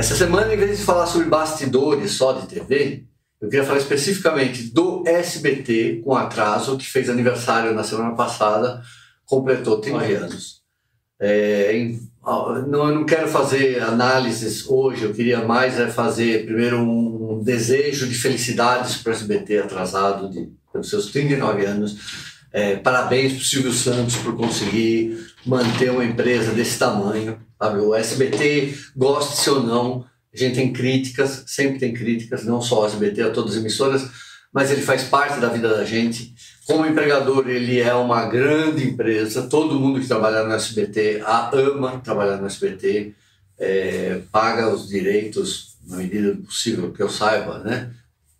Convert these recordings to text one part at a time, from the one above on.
Essa semana, em vez de falar sobre bastidores só de TV, eu queria falar especificamente do SBT com atraso, que fez aniversário na semana passada, completou 30 anos. É, em, não, eu não quero fazer análises hoje, eu queria mais é fazer primeiro um, desejo de felicidades para o SBT atrasado de, pelos seus 39 anos. É, parabéns para o Silvio Santos por conseguir manter uma empresa desse tamanho. Sabe? O SBT, goste-se ou não, a gente tem críticas, sempre tem críticas, não só o SBT, a todas as emissoras, mas ele faz parte da vida da gente. Como empregador, ele é uma grande empresa, todo mundo que trabalha no SBT a ama trabalhar no SBT, é, paga os direitos, na medida do possível que eu saiba, né,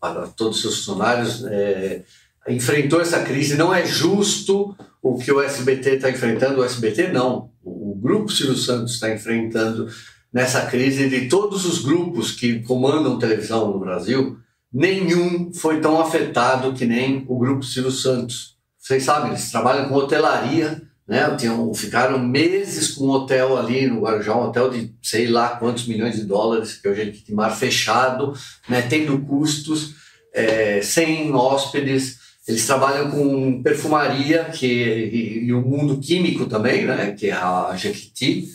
para todos os seus funcionários. É, enfrentou essa crise, não é justo o que o SBT está enfrentando, o SBT não, o, Grupo Silvio Santos está enfrentando nessa crise de todos os grupos que comandam televisão no Brasil, nenhum foi tão afetado que nem o Grupo Silvio Santos. Vocês sabem, eles trabalham com hotelaria, né? Tinham, ficaram meses com um hotel ali no Guarujá, um hotel de sei lá quantos milhões de dólares, que hoje é de mar fechado, né? tendo custos, é, sem hóspedes. Eles trabalham com perfumaria que, e, e o mundo químico também, né? que é a Jequiti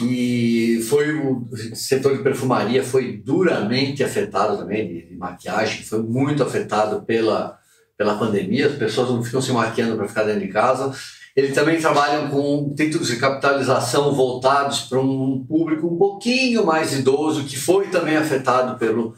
e foi o setor de perfumaria foi duramente afetado também, de, de maquiagem, foi muito afetado pela, pela pandemia, as pessoas não ficam se maquiando para ficar dentro de casa. Eles também trabalham com títulos de capitalização voltados para um público um pouquinho mais idoso, que foi também afetado pelo,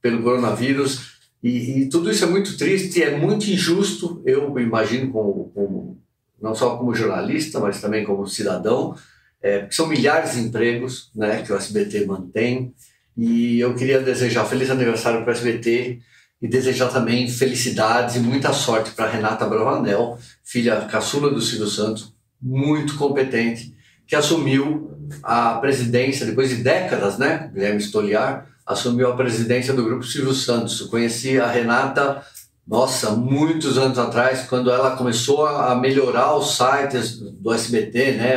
pelo coronavírus. E, e tudo isso é muito triste, é muito injusto, eu imagino, como, como, não só como jornalista, mas também como cidadão, é, são milhares de empregos né, que o SBT mantém. E eu queria desejar feliz aniversário para o SBT e desejar também felicidades e muita sorte para Renata Bravanel, filha caçula do Silvio Santos, muito competente, que assumiu a presidência, depois de décadas, né? Guilherme Stoliar assumiu a presidência do Grupo Silvio Santos. Conheci a Renata, nossa, muitos anos atrás, quando ela começou a melhorar os sites do SBT, né?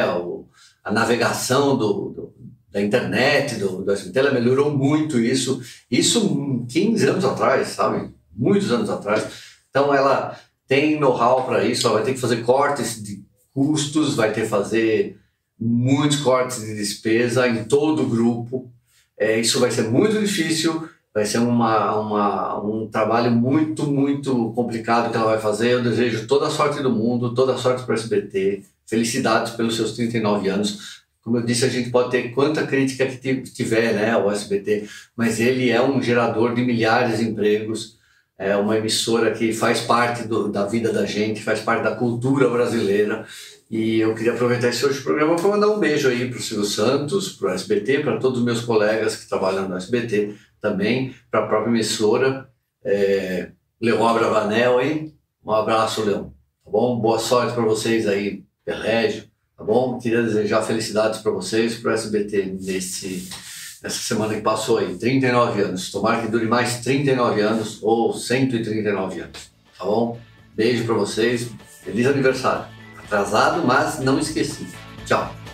A navegação do, do, da internet, do, do SBT, ela melhorou muito isso, isso 15 anos atrás, sabe? Muitos anos atrás. Então ela tem know-how para isso, ela vai ter que fazer cortes de custos, vai ter que fazer muitos cortes de despesa em todo o grupo. É, isso vai ser muito difícil, vai ser uma, uma, um trabalho muito, muito complicado que ela vai fazer. Eu desejo toda a sorte do mundo, toda a sorte para o SBT. Felicidades pelos seus 39 anos. Como eu disse, a gente pode ter quanta crítica que tiver, né, o SBT, mas ele é um gerador de milhares de empregos, é uma emissora que faz parte do, da vida da gente, faz parte da cultura brasileira. E eu queria aproveitar esse hoje programa para mandar um beijo aí para o Silvio Santos, para o SBT, para todos os meus colegas que trabalham no SBT também, para a própria emissora. É, Leon Abravanel aí, um abraço, Leon. Tá bom? Boa sorte para vocês aí Pelégio, tá bom? Queria desejar felicidades para vocês, para o SBT nesse, nessa semana que passou aí, 39 anos. Tomara que dure mais 39 anos ou 139 anos, tá bom? Beijo para vocês, feliz aniversário. Atrasado, mas não esqueci. Tchau.